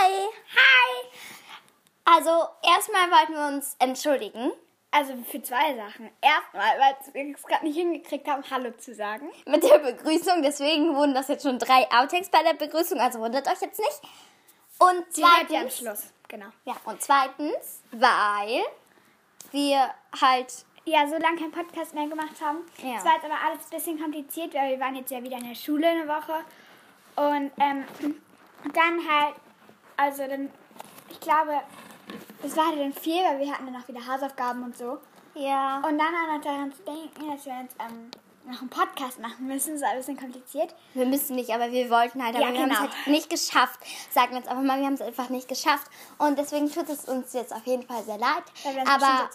Hi! Hi! Also, erstmal wollten wir uns entschuldigen Also für zwei Sachen. Erstmal, weil wir es gerade nicht hingekriegt haben, Hallo zu sagen. mit der Begrüßung. Deswegen wurden das jetzt schon drei Outtakes bei der Begrüßung, also wundert euch jetzt nicht. Und Die hört ihr am zweitens, Schluss. Genau. ja, und zweitens, weil wir halt, Ja, so lange keinen Podcast mehr gemacht haben. Ja. Es war jetzt aber alles ein bisschen kompliziert, weil wir waren jetzt ja wieder in der Schule eine Woche. Und ähm, dann halt, also dann, ich glaube, es war halt dann viel, weil wir hatten dann auch wieder Hausaufgaben und so. ja, Und dann auch noch daran zu denken, dass wir jetzt ähm, noch einen Podcast machen müssen, ist ein bisschen kompliziert. wir müssen nicht, aber wir wollten halt, aber Ja, wir haben es genau. halt nicht geschafft. Sagen wir jetzt einfach mal, wir haben es einfach nicht geschafft. Und deswegen tut es uns jetzt auf jeden Fall sehr leid. Uns Aber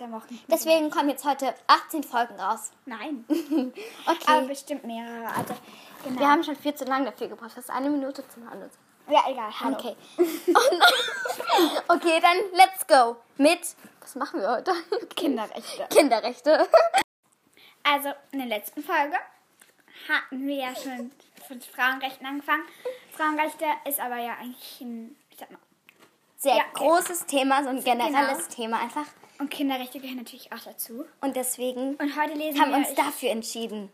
deswegen kommen jetzt heute 18 Folgen raus. Nein. Okay. Aber bestimmt mehrere. Also, genau. Wir haben schon viel zu lange dafür gebraucht. Das ist eine Minute zum Handeln. Ja, egal. Hallo. Okay. Und, okay, dann let's go mit. Was machen wir heute? Kinderrechte. Kinderrechte. Also, in der letzten Folge hatten wir ja schon von Frauenrechten angefangen. Frauenrechte ist aber ja eigentlich ein, ich sag mal, Sehr Ja, okay. großes Thema, so ein generelles Genau. Thema einfach. und Kinderrechte gehören natürlich auch dazu. Und deswegen Und heute lesen haben wir uns dafür entschieden.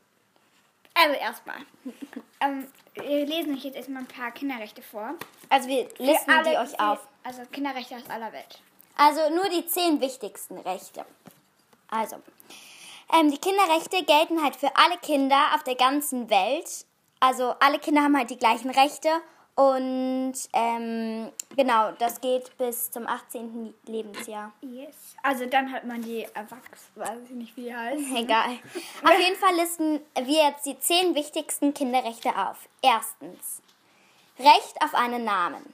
Also erstmal. ähm, wir lesen euch jetzt erstmal ein paar Kinderrechte vor. Also wir listen alle, die euch auf. Also Kinderrechte aus aller Welt. Also nur die zehn wichtigsten Rechte. Also, ähm, die Kinderrechte gelten halt für alle Kinder auf der ganzen Welt. Also alle Kinder haben halt die gleichen Rechte. Und ähm, genau, das geht bis zum 18. Lebensjahr. Yes. Also dann hat man die Erwachsenen, weiß ich nicht, wie die heißt. Egal. Auf jeden Fall listen wir jetzt die zehn wichtigsten Kinderrechte auf. Erstens, Recht auf einen Namen.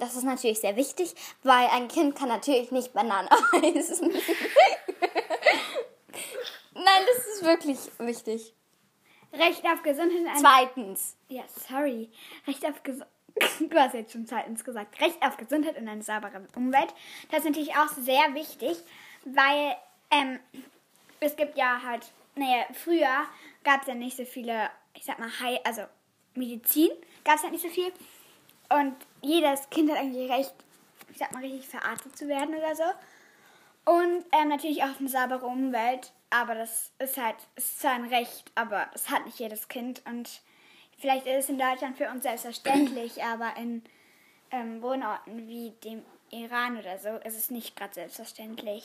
Das ist natürlich sehr wichtig, weil ein Kind kann natürlich nicht Banane heißen. Nein, das ist wirklich wichtig. Recht auf Gesundheit Zweitens, Ja, sorry. Recht auf Gesundheit. Du hast jetzt schon zweitens gesagt. Recht auf Gesundheit und eine saubere Umwelt. Das ist natürlich auch sehr wichtig, weil ähm, es gibt ja halt, naja, früher gab es ja nicht so viele, ich sag mal, Heil, also Medizin gab es halt nicht so viel. Und jedes Kind hat eigentlich Recht, ich sag mal, richtig verarztet zu werden oder so. Und ähm, natürlich auch auf eine saubere Umwelt. Aber das ist halt, ist zwar ein Recht, aber das hat nicht jedes Kind. Und vielleicht ist es in Deutschland für uns selbstverständlich, aber in ähm, Wohnorten wie dem Iran oder so ist es nicht gerade selbstverständlich.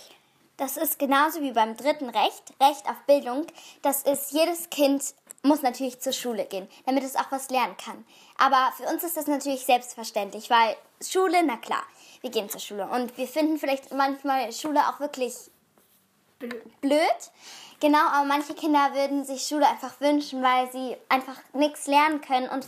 das ist genauso wie beim dritten Recht, Recht auf Bildung. Das ist, jedes Kind muss natürlich zur Schule gehen, damit es auch was lernen kann. Aber für uns ist das natürlich selbstverständlich, weil Schule, na klar, wir gehen zur Schule. Und wir finden vielleicht manchmal Schule auch wirklich Blöd. Genau, aber manche Kinder würden sich Schule einfach wünschen, weil sie einfach nichts lernen können. Und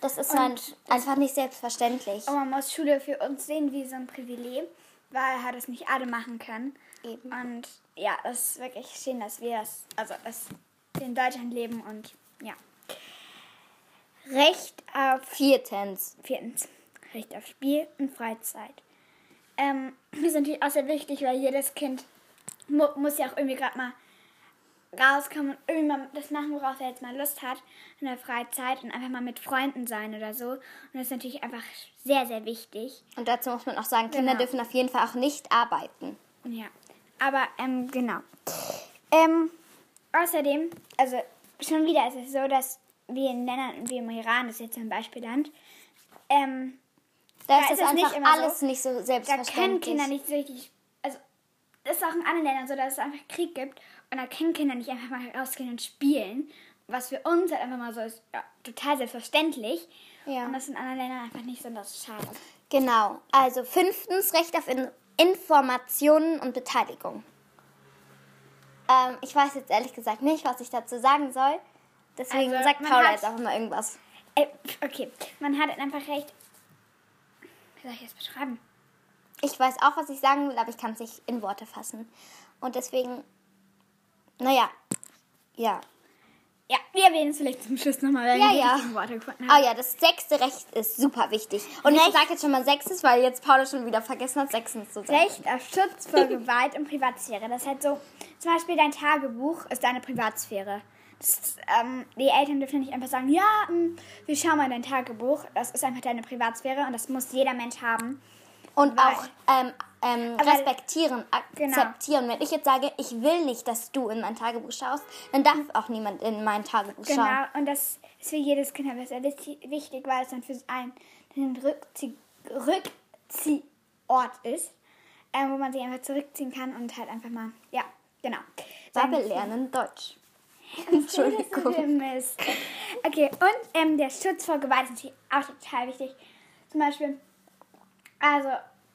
das ist halt einfach nicht selbstverständlich. Und man muss Schule für uns sehen wie so ein Privileg, weil halt das nicht alle machen können. Eben. Und ja, es ist wirklich schön, dass wir das, also dass wir in Deutschland leben und ja. Recht auf Viertens. Viertens, Recht auf Spiel und Freizeit. Ähm, das ist natürlich auch sehr wichtig, weil jedes Kind mu muss ja auch irgendwie gerade mal rauskommen und irgendwie mal das machen, worauf er jetzt mal Lust hat in der Freizeit und einfach mal mit Freunden sein oder so. Und das ist natürlich einfach sehr, sehr wichtig. Und dazu muss man auch sagen, Kinder Genau. dürfen auf jeden Fall auch nicht arbeiten. Ja, aber ähm, genau. Ähm, außerdem, also schon wieder ist es so, dass wir in Ländern wie im Iran, das ist jetzt ein Beispielland, ähm, Da Da ist es es nicht einfach immer so. alles nicht so da selbstverständlich. können Kinder nicht so richtig, also das ist auch in anderen Ländern so, dass es einfach Krieg gibt und da können Kinder nicht einfach mal rausgehen und spielen, was für uns halt einfach mal so ist, ja, total selbstverständlich. Ja. Und das in anderen Ländern einfach nicht so, und das ist schade. Genau. Also fünftens, Recht auf In Informationen und Beteiligung. Ähm, ich weiß jetzt ehrlich gesagt nicht, was ich dazu sagen soll. Deswegen Also, sagt Paula hat- jetzt auch immer irgendwas. Äh, okay, man hat einfach recht. Soll ich das beschreiben? Ich weiß auch, was ich sagen will, aber ich kann es nicht in Worte fassen. Und deswegen, naja, ja. Ja, wir erwähnen es vielleicht zum Schluss nochmal, weil Ja, wir ja. Worte gefunden Oh haben. ja, das sechste Recht ist super wichtig. Und ich Recht- sage jetzt schon mal sechstes, weil jetzt Paula schon wieder vergessen hat, sechstens zu sagen. Recht auf Schutz vor Gewalt und Privatsphäre. Das halt so, zum Beispiel dein Tagebuch ist deine Privatsphäre. Das, ähm, die Eltern dürfen nicht einfach sagen, ja, ähm, wir schauen mal in dein Tagebuch. Das ist einfach deine Privatsphäre und das muss jeder Mensch haben. Und Weil- auch ähm, ähm, respektieren, Genau. akzeptieren. Wenn ich jetzt sage, ich will nicht, dass du in mein Tagebuch schaust, dann darf auch niemand in mein Tagebuch schauen. Genau, und das ist für jedes Kind aber sehr wichtig, weil es dann für einen ein Rückzieh, Rückziehort ist, ähm, wo man sich einfach zurückziehen kann und halt einfach mal, ja, genau. Sagen- lernen Deutsch. Entschuldigung. Mist. Okay, und ähm, der Schutz vor Gewalt ist auch total wichtig. Zum Beispiel, also,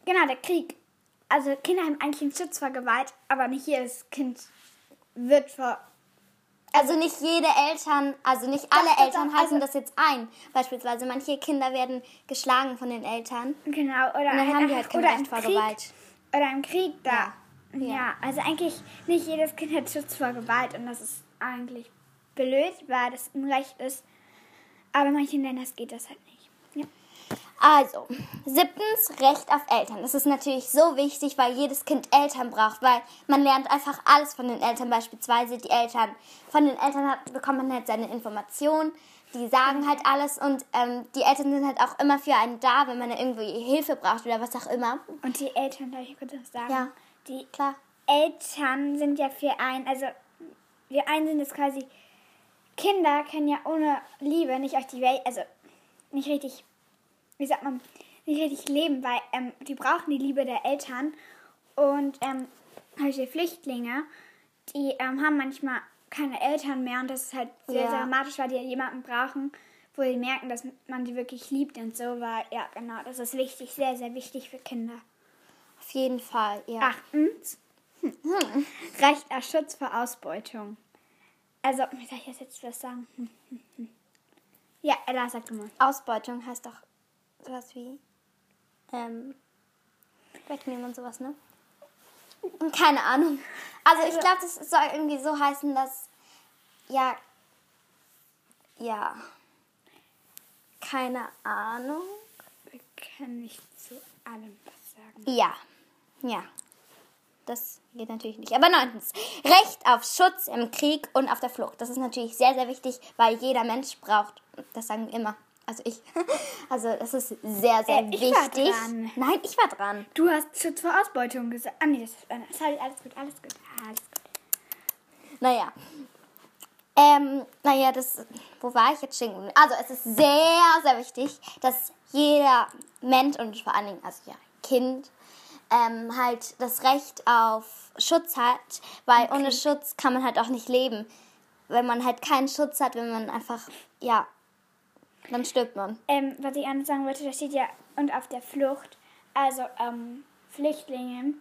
genau, der Krieg. Also, Kinder haben eigentlich einen Schutz vor Gewalt, aber nicht jedes Kind wird vor. Also nicht jede Eltern, also nicht alle doch, Eltern doch, halten also- das jetzt ein. Beispielsweise manche Kinder werden geschlagen von den Eltern. Genau, oder, Und dann haben die halt kein Recht im vor Krieg, Gewalt. Oder im Krieg da. Ja. Ja. Ja. also eigentlich nicht jedes Kind hat Schutz vor Gewalt und das ist eigentlich blöd, weil das ein Recht ist. Aber in manchen Ländern geht das halt nicht. Ja. Also, siebtens, Recht auf Eltern. Das ist natürlich so wichtig, weil jedes Kind Eltern braucht, weil man lernt einfach alles von den Eltern. Beispielsweise die Eltern, von den Eltern hat, bekommt man halt seine Informationen, die sagen halt alles und ähm, die Eltern sind halt auch immer für einen da, wenn man irgendwie Hilfe braucht oder was auch immer. Und die Eltern, darf ich kurz was sagen? Ja. Die Klar. Eltern sind ja für einen, also wir einen sind es quasi, Kinder können ja ohne Liebe nicht auf die Welt, also nicht richtig, wie sagt man, nicht richtig leben, weil ähm, die brauchen die Liebe der Eltern und ähm, solche Flüchtlinge, die ähm, haben manchmal keine Eltern mehr und das ist halt sehr, Ja. sehr dramatisch, weil die jemanden brauchen, wo sie merken, dass man die wirklich liebt und so, weil, ja genau, das ist wichtig, sehr, sehr wichtig für Kinder. Auf jeden Fall, ja. Achtens. Hm. Recht auf Schutz vor Ausbeutung. Also, wie soll ich das jetzt was sagen? Hm, hm, hm. Ja, Ella, sag du mal. Ausbeutung heißt doch sowas wie ähm, wegnehmen und sowas, ne? Keine Ahnung. Also ich glaube, das soll irgendwie so heißen, dass ja ja keine Ahnung. Wir können nicht zu allem was sagen. Ja, ja. Das geht natürlich nicht. Aber neuntens, Recht auf Schutz im Krieg und auf der Flucht. Das ist natürlich sehr, sehr wichtig, weil jeder Mensch braucht. Das sagen wir immer. Also ich. Also das ist sehr, sehr Äh, ich war wichtig. dran. Nein, ich war dran. Du hast Schutz vor Ausbeutung gesagt. Ah, nee, das ist. äh, Sorry, alles gut, alles gut. Alles gut. Naja. Ähm, naja, das. Wo war ich jetzt stehen? Also es ist sehr, sehr wichtig, dass jeder Mensch und vor allen Dingen, also ja, Kind, ähm, halt das Recht auf Schutz hat, weil ohne Schutz kann man halt auch nicht leben. Wenn man halt keinen Schutz hat, wenn man einfach, ja, dann stirbt man. Ähm, was ich anders sagen wollte, da steht ja, und auf der Flucht, also ähm, Flüchtlinge,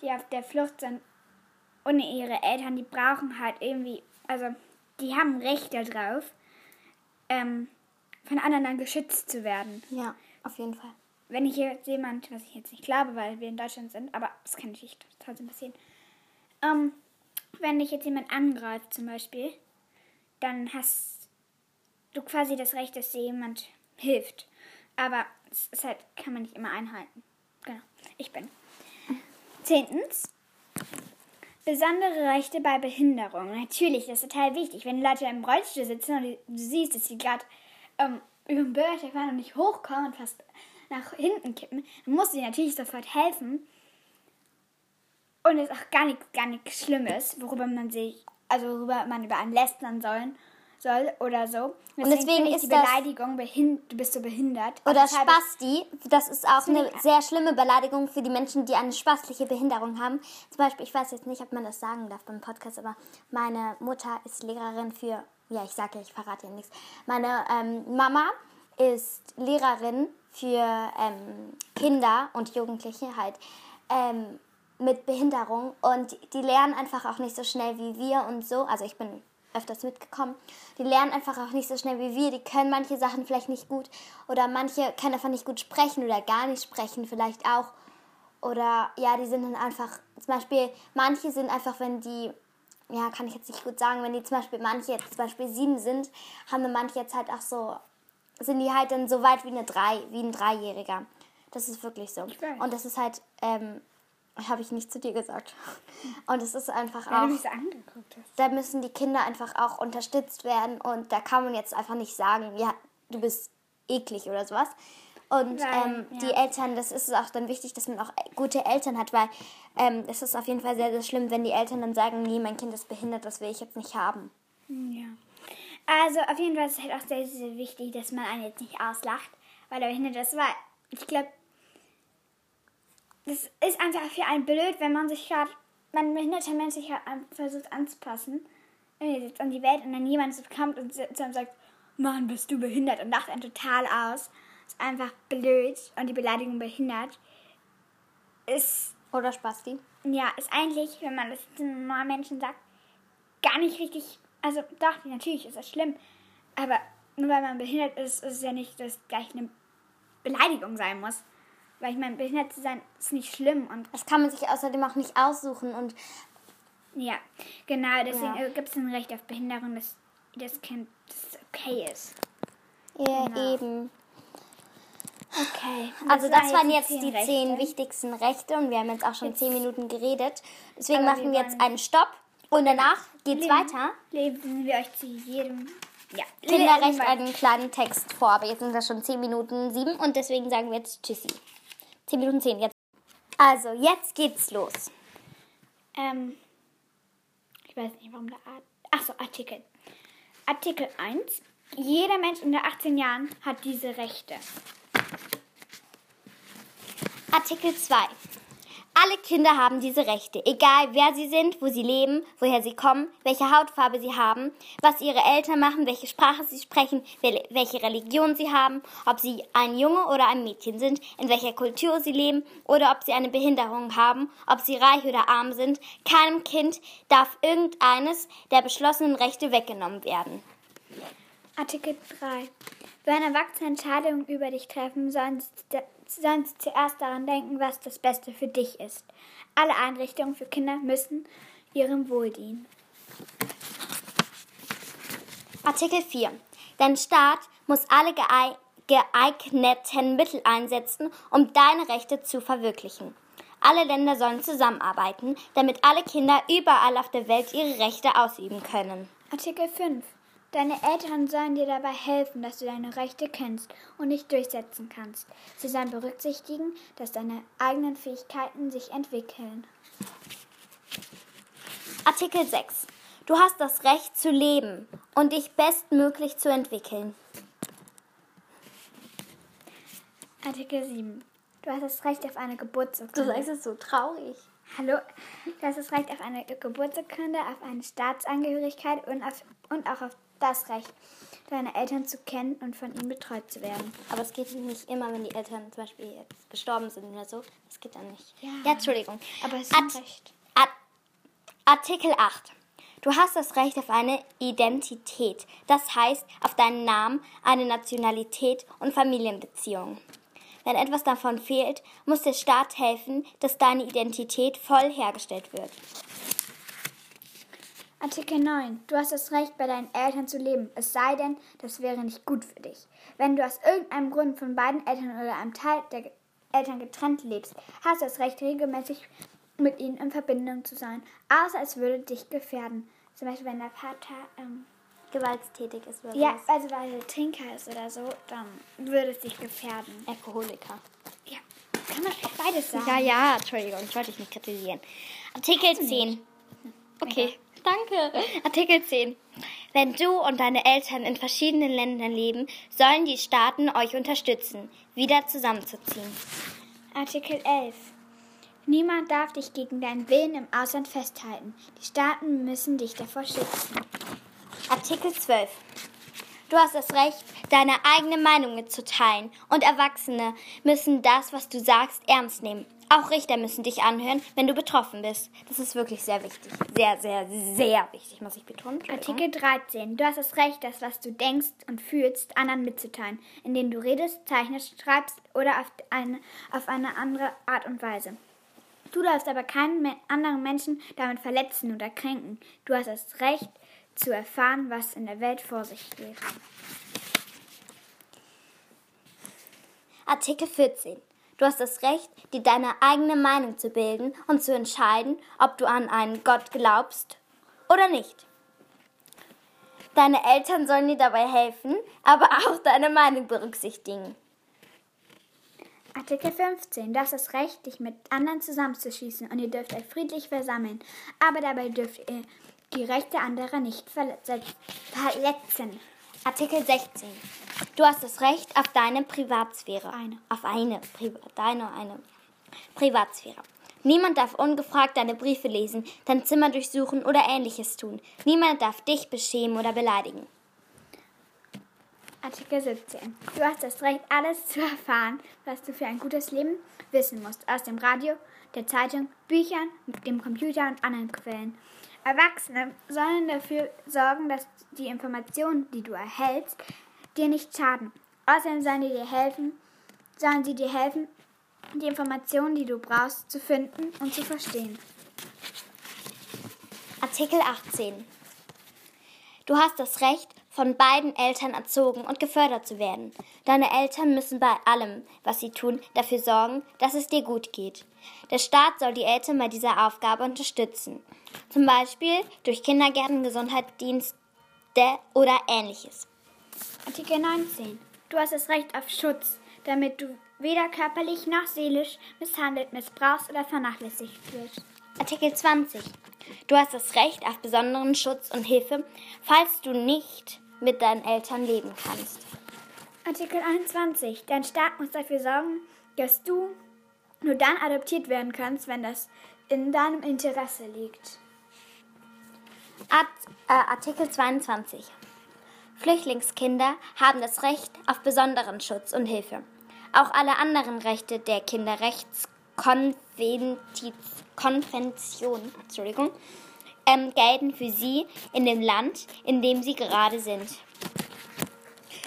die auf der Flucht sind, ohne ihre Eltern, die brauchen halt irgendwie, also die haben Rechte drauf, ähm, von anderen dann geschützt zu werden. Ja, auf jeden Fall. Wenn ich jetzt jemand, was ich jetzt nicht glaube, weil wir in Deutschland sind, aber das kann natürlich trotzdem passieren, ähm, wenn dich jetzt jemand angreift zum Beispiel, dann hast du quasi das Recht, dass dir jemand hilft. Aber es ist halt, kann man nicht immer einhalten. Genau, ich bin. Zehntens, besondere Rechte bei Behinderung. Natürlich, das ist total wichtig. Wenn Leute im Rollstuhl sitzen und du siehst, dass sie gerade ähm, über den Bürgersteig fahren und nicht hochkommen und fast nach hinten kippen, dann du ihnen natürlich sofort helfen. Und es ist auch gar nichts, gar nichts Schlimmes, worüber man sich, also worüber man über einen lästern sollen soll oder so. deswegen finde ich ist die Beleidigung, behind, du bist so behindert. Oder deshalb- Spasti, das ist auch eine sehr schlimme Beleidigung für die Menschen, die eine spastliche Behinderung haben. Zum Beispiel, ich weiß jetzt nicht, ob man das sagen darf beim Podcast, aber meine Mutter ist Lehrerin für, ja, ich sage ja, ich verrate ja nichts. Meine ähm, Mama ist Lehrerin für ähm, Kinder und Jugendliche halt ähm, mit Behinderung und die lernen einfach auch nicht so schnell wie wir und so. Also ich bin öfters mitgekommen. Die lernen einfach auch nicht so schnell wie wir. Die können manche Sachen vielleicht nicht gut oder manche können einfach nicht gut sprechen oder gar nicht sprechen vielleicht auch. Oder ja, die sind dann einfach, zum Beispiel, manche sind einfach, wenn die, ja, kann ich jetzt nicht gut sagen, wenn die zum Beispiel, manche jetzt zum Beispiel sieben sind, haben dann manche jetzt halt auch so, sind die halt dann so weit wie eine drei, wie ein Dreijähriger. Das ist wirklich so. Und das ist halt, ähm, Habe ich nicht zu dir gesagt. Und es ist einfach auch, so angeguckt hast. da müssen die Kinder einfach auch unterstützt werden und da kann man jetzt einfach nicht sagen, ja, du bist eklig oder sowas. Und Weil, ähm, ja. die Eltern, das ist auch dann wichtig, dass man auch gute Eltern hat, weil ähm, es ist auf jeden Fall sehr, sehr schlimm, wenn die Eltern dann sagen, nee, mein Kind ist behindert, das will ich jetzt nicht haben. Ja. Also auf jeden Fall ist es halt auch sehr, sehr wichtig, dass man einen jetzt nicht auslacht, weil er behindert ist. Weil ich glaube, das ist einfach für einen blöd, wenn man sich gerade, man behinderter Mensch sich halt versucht anzupassen äh, jetzt an die Welt und dann jemand so kommt und zu einem sagt, Mann, bist du behindert und lacht einen total aus. Ist einfach blöd und die Beleidigung behindert ist Oder Spasti? ja, ist eigentlich, wenn man das zu normalen Menschen sagt, gar nicht richtig. Also doch, natürlich ist das schlimm. Aber nur weil man behindert ist, ist es ja nicht, dass gleich eine Beleidigung sein muss. Weil ich meine, behindert zu sein ist nicht schlimm. Und Das kann man sich außerdem auch nicht aussuchen und ja, genau, deswegen Ja. gibt es ein Recht auf Behinderung, dass das Kind das okay ist. ja, Genau. eben. Okay. Also das waren jetzt zehn die zehn wichtigsten Rechte und wir haben jetzt auch schon Jetzt- zehn Minuten geredet. Deswegen machen wir jetzt einen Stopp und danach geht's Lesen- weiter. Lesen wir euch zu jedem. Ja, Kinderrecht einen kleinen Text vor, aber jetzt sind das schon 10 Minuten 7 und deswegen sagen wir jetzt Tschüssi. 10 Minuten 10 jetzt. Also, jetzt geht's los. Ähm, ich weiß nicht, warum da. Art- Ach so, Artikel. Artikel 1. Jeder Mensch unter 18 Jahren hat diese Rechte. Artikel 2. Alle Kinder haben diese Rechte, egal wer sie sind, wo sie leben, woher sie kommen, welche Hautfarbe sie haben, was ihre Eltern machen, welche Sprache sie sprechen, wel- welche Religion sie haben, ob sie ein Junge oder ein Mädchen sind, in welcher Kultur sie leben oder ob sie eine Behinderung haben, ob sie reich oder arm sind. Keinem Kind darf irgendeines der beschlossenen Rechte weggenommen werden. Artikel 3. Wenn Erwachsene Entscheidungen über dich treffen, sollen sie, sollen sie zuerst daran denken, was das Beste für dich ist. Alle Einrichtungen für Kinder müssen ihrem Wohl dienen. Artikel 4. Dein Staat muss alle geei- geeigneten Mittel einsetzen, um deine Rechte zu verwirklichen. Alle Länder sollen zusammenarbeiten, damit alle Kinder überall auf der Welt ihre Rechte ausüben können. Artikel 5. Deine Eltern sollen dir dabei helfen, dass du deine Rechte kennst und dich durchsetzen kannst. Sie sollen berücksichtigen, dass deine eigenen Fähigkeiten sich entwickeln. Artikel 6. Du hast das Recht zu leben und dich bestmöglich zu entwickeln. Artikel 7. Du hast das Recht auf eine Geburtsurkunde. es so traurig. Hallo. Du hast das Recht auf eine Geburtsurkunde, auf eine Staatsangehörigkeit und, auf, und auch auf das Recht, deine Eltern zu kennen und von ihnen betreut zu werden. Aber es geht nicht immer, wenn die Eltern zum Beispiel jetzt gestorben sind oder so. Das geht dann nicht. Ja. ja Entschuldigung. Aber es ist Art- Recht. Art- Artikel 8. Du hast das Recht auf eine Identität. Das heißt, auf deinen Namen, eine Nationalität und Familienbeziehungen. Wenn etwas davon fehlt, muss der Staat helfen, dass deine Identität voll hergestellt wird. Artikel 9. Du hast das Recht, bei deinen Eltern zu leben, es sei denn, das wäre nicht gut für dich. Wenn du aus irgendeinem Grund von beiden Eltern oder einem Teil der Eltern getrennt lebst, hast du das Recht, regelmäßig mit ihnen in Verbindung zu sein, außer es würde dich gefährden. Zum Beispiel, wenn der Vater, ähm, Gewalttätig ist oder ja, sowas. also weil er Trinker ist oder so, dann würde es dich gefährden. Alkoholiker. Ja, kann man beides sagen. Ja, ja, Entschuldigung, ich wollte dich nicht kritisieren. Artikel 10. Okay, danke. Artikel 10. Wenn du und deine Eltern in verschiedenen Ländern leben, sollen die Staaten euch unterstützen, wieder zusammenzuziehen. Artikel 11. Niemand darf dich gegen deinen Willen im Ausland festhalten. Die Staaten müssen dich davor schützen. Artikel 12. Du hast das Recht, deine eigene Meinung mitzuteilen und Erwachsene müssen das, was du sagst, ernst nehmen. Auch Richter müssen dich anhören, wenn du betroffen bist. Das ist wirklich sehr wichtig. Sehr, sehr, sehr wichtig, muss ich betonen. Artikel 13. Du hast das Recht, das, was du denkst und fühlst, anderen mitzuteilen, indem du redest, zeichnest, schreibst oder auf eine, auf eine andere Art und Weise. Du darfst aber keinen anderen Menschen damit verletzen oder kränken. Du hast das Recht zu erfahren, was in der Welt vor sich geht. Artikel 14. Du hast das Recht, dir deine eigene Meinung zu bilden und zu entscheiden, ob du an einen Gott glaubst oder nicht. Deine Eltern sollen dir dabei helfen, aber auch deine Meinung berücksichtigen. Artikel 15. Du hast das Recht, dich mit anderen zusammenzuschließen und ihr dürft euch friedlich versammeln, aber dabei dürft ihr die Rechte anderer nicht verletzen. Artikel 16. Du hast das Recht auf deine Privatsphäre. Eine. Auf eine, Priva deine eine Privatsphäre. Niemand darf ungefragt deine Briefe lesen, dein Zimmer durchsuchen oder ähnliches tun. Niemand darf dich beschämen oder beleidigen. Artikel 17. Du hast das Recht, alles zu erfahren, was du für ein gutes Leben wissen musst, aus dem Radio, der Zeitung, Büchern, dem Computer und anderen Quellen. Erwachsene sollen dafür sorgen, dass die Informationen, die du erhältst, dir nicht schaden. Außerdem sollen, die dir helfen, sollen sie dir helfen, die Informationen, die du brauchst, zu finden und zu verstehen. Artikel 18. Du hast das Recht, von beiden Eltern erzogen und gefördert zu werden. Deine Eltern müssen bei allem, was sie tun, dafür sorgen, dass es dir gut geht. Der Staat soll die Eltern bei dieser Aufgabe unterstützen. Zum Beispiel durch Kindergärten, Gesundheitsdienste oder ähnliches. Artikel 19. Du hast das Recht auf Schutz, damit du weder körperlich noch seelisch misshandelt, missbrauchst oder vernachlässigt wirst. Artikel 20. Du hast das Recht auf besonderen Schutz und Hilfe, falls du nicht mit deinen Eltern leben kannst. Artikel 21. Dein Staat muss dafür sorgen, dass du nur dann adoptiert werden kannst, wenn das in deinem Interesse liegt. Art, äh, Artikel 22. Flüchtlingskinder haben das Recht auf besonderen Schutz und Hilfe. Auch alle anderen Rechte der Kinderrechtskonvention Entschuldigung, ähm, gelten für sie in dem Land, in dem sie gerade sind.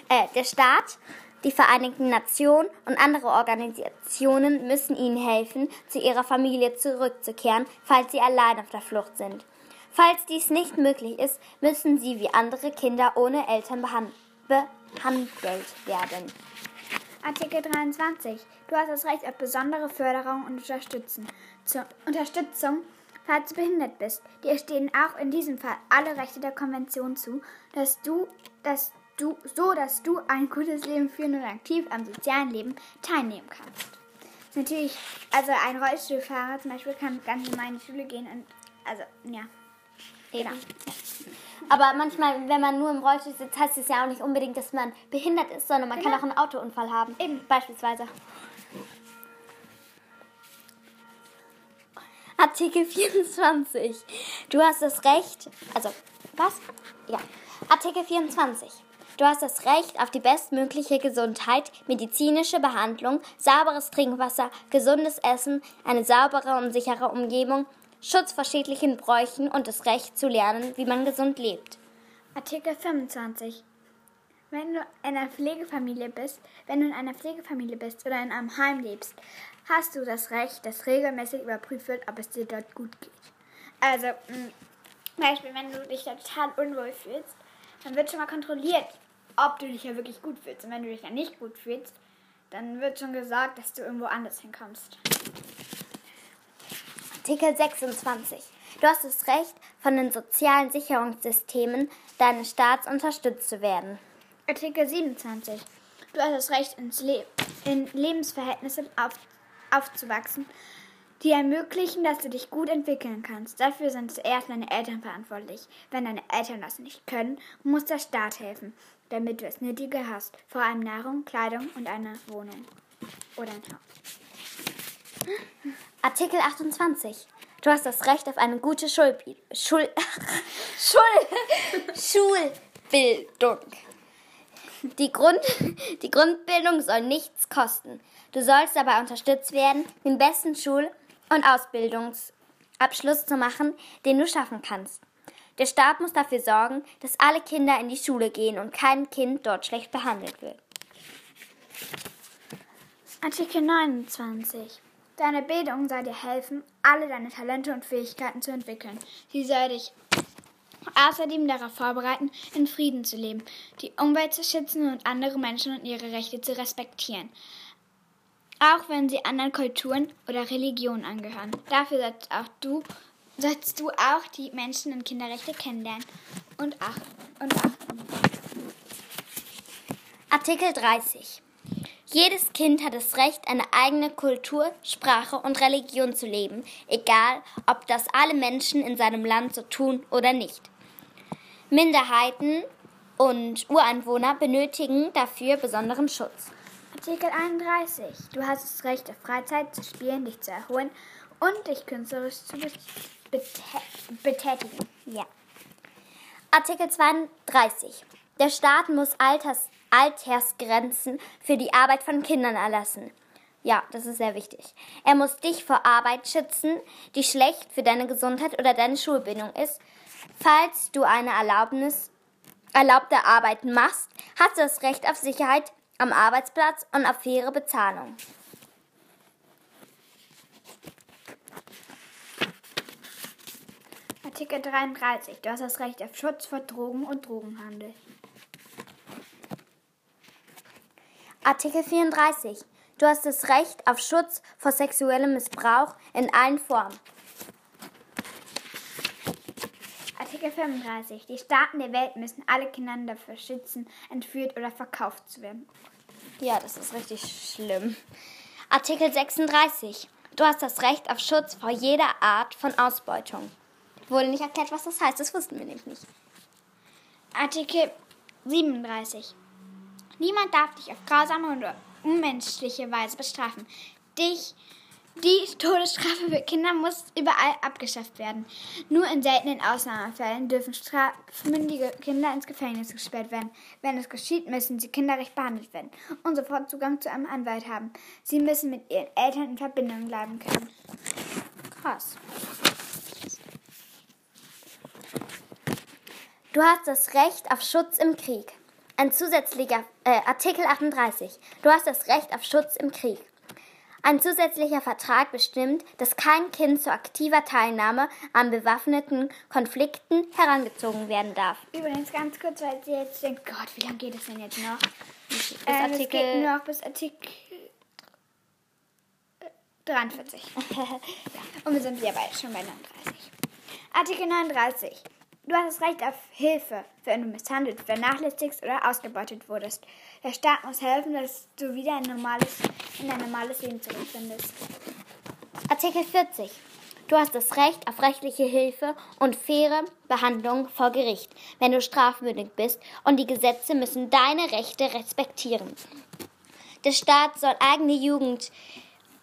Äh, der Staat, die Vereinigten Nationen und andere Organisationen müssen ihnen helfen, zu ihrer Familie zurückzukehren, falls sie allein auf der Flucht sind. Falls dies nicht möglich ist, müssen sie wie andere Kinder ohne Eltern behandelt werden. Artikel 23. Du hast das Recht auf besondere Förderung und Unterstützung. Zur Unterstützung, falls du behindert bist. Dir stehen auch in diesem Fall alle Rechte der Konvention zu, dass du, dass du, so dass du ein gutes Leben führen und aktiv am sozialen Leben teilnehmen kannst. Natürlich, also ein Rollstuhlfahrer zum Beispiel kann ganz in die Schule gehen und, also, ja. Genau. Aber manchmal, wenn man nur im Rollstuhl sitzt, heißt es ja auch nicht unbedingt, dass man behindert ist, sondern man Genau. kann auch einen Autounfall haben. Eben. Beispielsweise. Artikel 24. Du hast das Recht, also, was? Ja. Artikel 24. Du hast das Recht auf die bestmögliche Gesundheit, medizinische Behandlung, sauberes Trinkwasser, gesundes Essen, eine saubere und sichere Umgebung, Schutz vor schädlichen Bräuchen und das Recht zu lernen, wie man gesund lebt. Artikel 25. Wenn du in einer Pflegefamilie bist, wenn du in einer Pflegefamilie bist oder in einem Heim lebst, hast du das Recht, dass regelmäßig überprüft wird, ob es dir dort gut geht. Also, mh, zum Beispiel, wenn du dich da total unwohl fühlst, dann wird schon mal kontrolliert, ob du dich ja wirklich gut fühlst. Und wenn du dich ja nicht gut fühlst, dann wird schon gesagt, dass du irgendwo anders hinkommst. Artikel 26. Du hast das Recht, von den sozialen Sicherungssystemen deines Staats unterstützt zu werden. Artikel 27. Du hast das Recht, ins Le in Lebensverhältnissen auf aufzuwachsen, die ermöglichen, dass du dich gut entwickeln kannst. Dafür sind zuerst deine Eltern verantwortlich. Wenn deine Eltern das nicht können, muss der Staat helfen, damit du es Nötige hast. Vor allem Nahrung, Kleidung und eine Wohnung. Oder ein Haus. Artikel 28. Du hast das Recht auf eine gute Schul Schul Schul Schulbildung. Die, Grund die Grundbildung soll nichts kosten. Du sollst dabei unterstützt werden, den besten Schul- und Ausbildungsabschluss zu machen, den du schaffen kannst. Der Staat muss dafür sorgen, dass alle Kinder in die Schule gehen und kein Kind dort schlecht behandelt wird. Artikel 29. Deine Bildung soll dir helfen, alle deine Talente und Fähigkeiten zu entwickeln. Sie soll dich außerdem darauf vorbereiten, in Frieden zu leben, die Umwelt zu schützen und andere Menschen und ihre Rechte zu respektieren. auch wenn sie anderen Kulturen oder Religionen angehören. Dafür sollst auch du, sollst du auch die Menschen- und Kinderrechte kennenlernen und achten. Und achten. Artikel 30. Jedes Kind hat das Recht, eine eigene Kultur, Sprache und Religion zu leben, egal ob das alle Menschen in seinem Land so tun oder nicht. Minderheiten und Ureinwohner benötigen dafür besonderen Schutz. Artikel 31. Du hast das Recht auf Freizeit zu spielen, dich zu erholen und dich künstlerisch zu betätigen. Ja. Artikel 32. Der Staat muss Alters Altersgrenzen für die Arbeit von Kindern erlassen. Ja, das ist sehr wichtig. Er muss dich vor Arbeit schützen, die schlecht für deine Gesundheit oder deine Schulbildung ist. Falls du eine Erlaubnis, erlaubte Arbeit machst, hast du das Recht auf Sicherheit am Arbeitsplatz und auf faire Bezahlung. Artikel 33. Du hast das Recht auf Schutz vor Drogen und Drogenhandel. Artikel 34. Du hast das Recht auf Schutz vor sexuellem Missbrauch in allen Formen. Artikel 35. Die Staaten der Welt müssen alle Kinder dafür schützen, entführt oder verkauft zu werden. Ja, das ist richtig schlimm. Artikel 36. Du hast das Recht auf Schutz vor jeder Art von Ausbeutung. Wurde nicht erklärt, was das heißt, das wussten wir nämlich nicht. Artikel 37. Niemand darf dich auf grausame oder unmenschliche Weise bestrafen. Dich, die Todesstrafe für Kinder muss überall abgeschafft werden. Nur in seltenen Ausnahmefällen dürfen strafmündige Kinder ins Gefängnis gesperrt werden. Wenn es geschieht, müssen sie kinderrecht behandelt werden und sofort Zugang zu einem Anwalt haben. Sie müssen mit ihren Eltern in Verbindung bleiben können. Krass. Du hast das Recht auf Schutz im Krieg. Ein zusätzlicher äh, Artikel 38. Du hast das Recht auf Schutz im Krieg. Ein zusätzlicher Vertrag bestimmt, dass kein Kind zu aktiver Teilnahme an bewaffneten Konflikten herangezogen werden darf. Übrigens ganz kurz, weil sie jetzt denkt, Gott, wie lange geht es denn jetzt noch? Bis Ähm, es Artikel geht nur noch bis Artikel 43. Und wir sind ja bald schon bei 39. Artikel 39. Du hast das Recht auf Hilfe, wenn du misshandelt, vernachlässigst oder ausgebeutet wurdest. Der Staat muss helfen, dass du wieder ein normales, in ein normales Leben zurückfindest. Artikel 40. Du hast das Recht auf rechtliche Hilfe und faire Behandlung vor Gericht, wenn du strafmündig bist, und die Gesetze müssen deine Rechte respektieren. Der Staat soll eigene Jugend,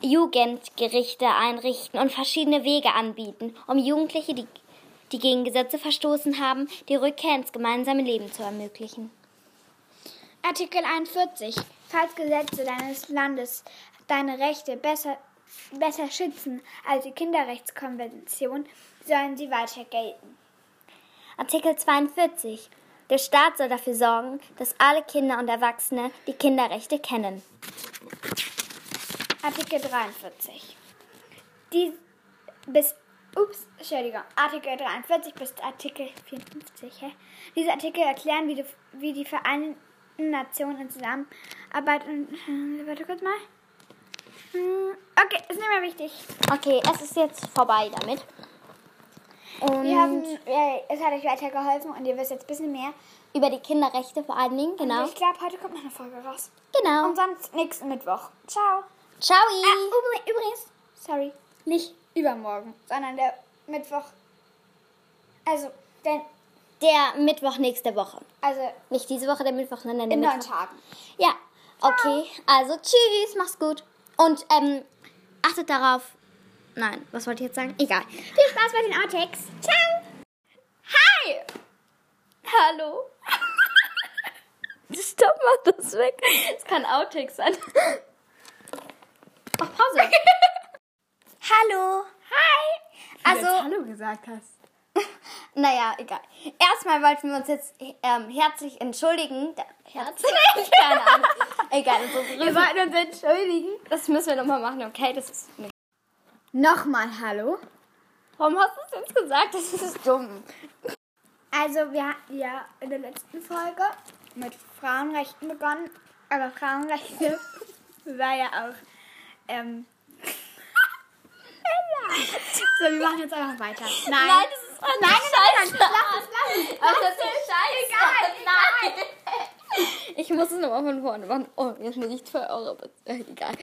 Jugendgerichte einrichten und verschiedene Wege anbieten, um Jugendliche, die, die gegen Gesetze verstoßen haben, die Rückkehr ins gemeinsame Leben zu ermöglichen. Artikel 41. Falls Gesetze deines Landes deine Rechte besser, besser schützen als die Kinderrechtskonvention, sollen sie weiter gelten. Artikel 42. Der Staat soll dafür sorgen, dass alle Kinder und Erwachsene die Kinderrechte kennen. Artikel 43. Die bis Ups, Entschuldigung. Artikel 43 bis Artikel 54. Hä? Diese Artikel erklären, wie die, wie die Vereinten Nationen in Zusammenarbeit und. äh, Warte kurz mal. Hm, Okay, ist nicht mehr wichtig. Okay, es ist jetzt vorbei damit. Und Wir haben, äh, es hat euch weitergeholfen und ihr wisst jetzt ein bisschen mehr. über die Kinderrechte vor allen Dingen, genau. Und ich glaube, heute kommt noch eine Folge raus. Genau. Und sonst nächsten Mittwoch. Ciao. Ciao. Ah, übri- übrigens, sorry, nicht übermorgen, sondern der Mittwoch. Also, denn, Der Mittwoch nächste Woche. also Nicht diese Woche, der Mittwoch, sondern der in neun Mittwoch. Tagen. Ja, okay. Also tschüss, mach's gut. Und ähm, achtet darauf. Nein, was wollte ich jetzt sagen? Egal. Viel Spaß bei den Outtakes. Ciao. Hi. Hallo. Stopp, mach das weg. Es kann Outtakes sein. Mach Pause. Hallo. Hi. Also, Hallo gesagt hast. naja, egal. Erstmal wollten wir uns jetzt ähm, herzlich entschuldigen. Da, herzlich? Keine Ahnung. egal, ist Wir wollten uns entschuldigen. das müssen wir nochmal machen, okay? Das ist nicht. Nochmal Hallo. Warum hast du es jetzt gesagt? Das ist dumm. Also, wir hatten ja in der letzten Folge mit Frauenrechten begonnen. Aber Frauenrechte war ja auch Ähm. So, wir machen jetzt einfach weiter. Nein. Nein, das ist nein, nein, nein, nein, lass es, lass es. Ist scheiße. Egal, Nein. Ich muss es nochmal von vorne machen. Oh, jetzt muss ich 2 Euro bezahlen. Egal.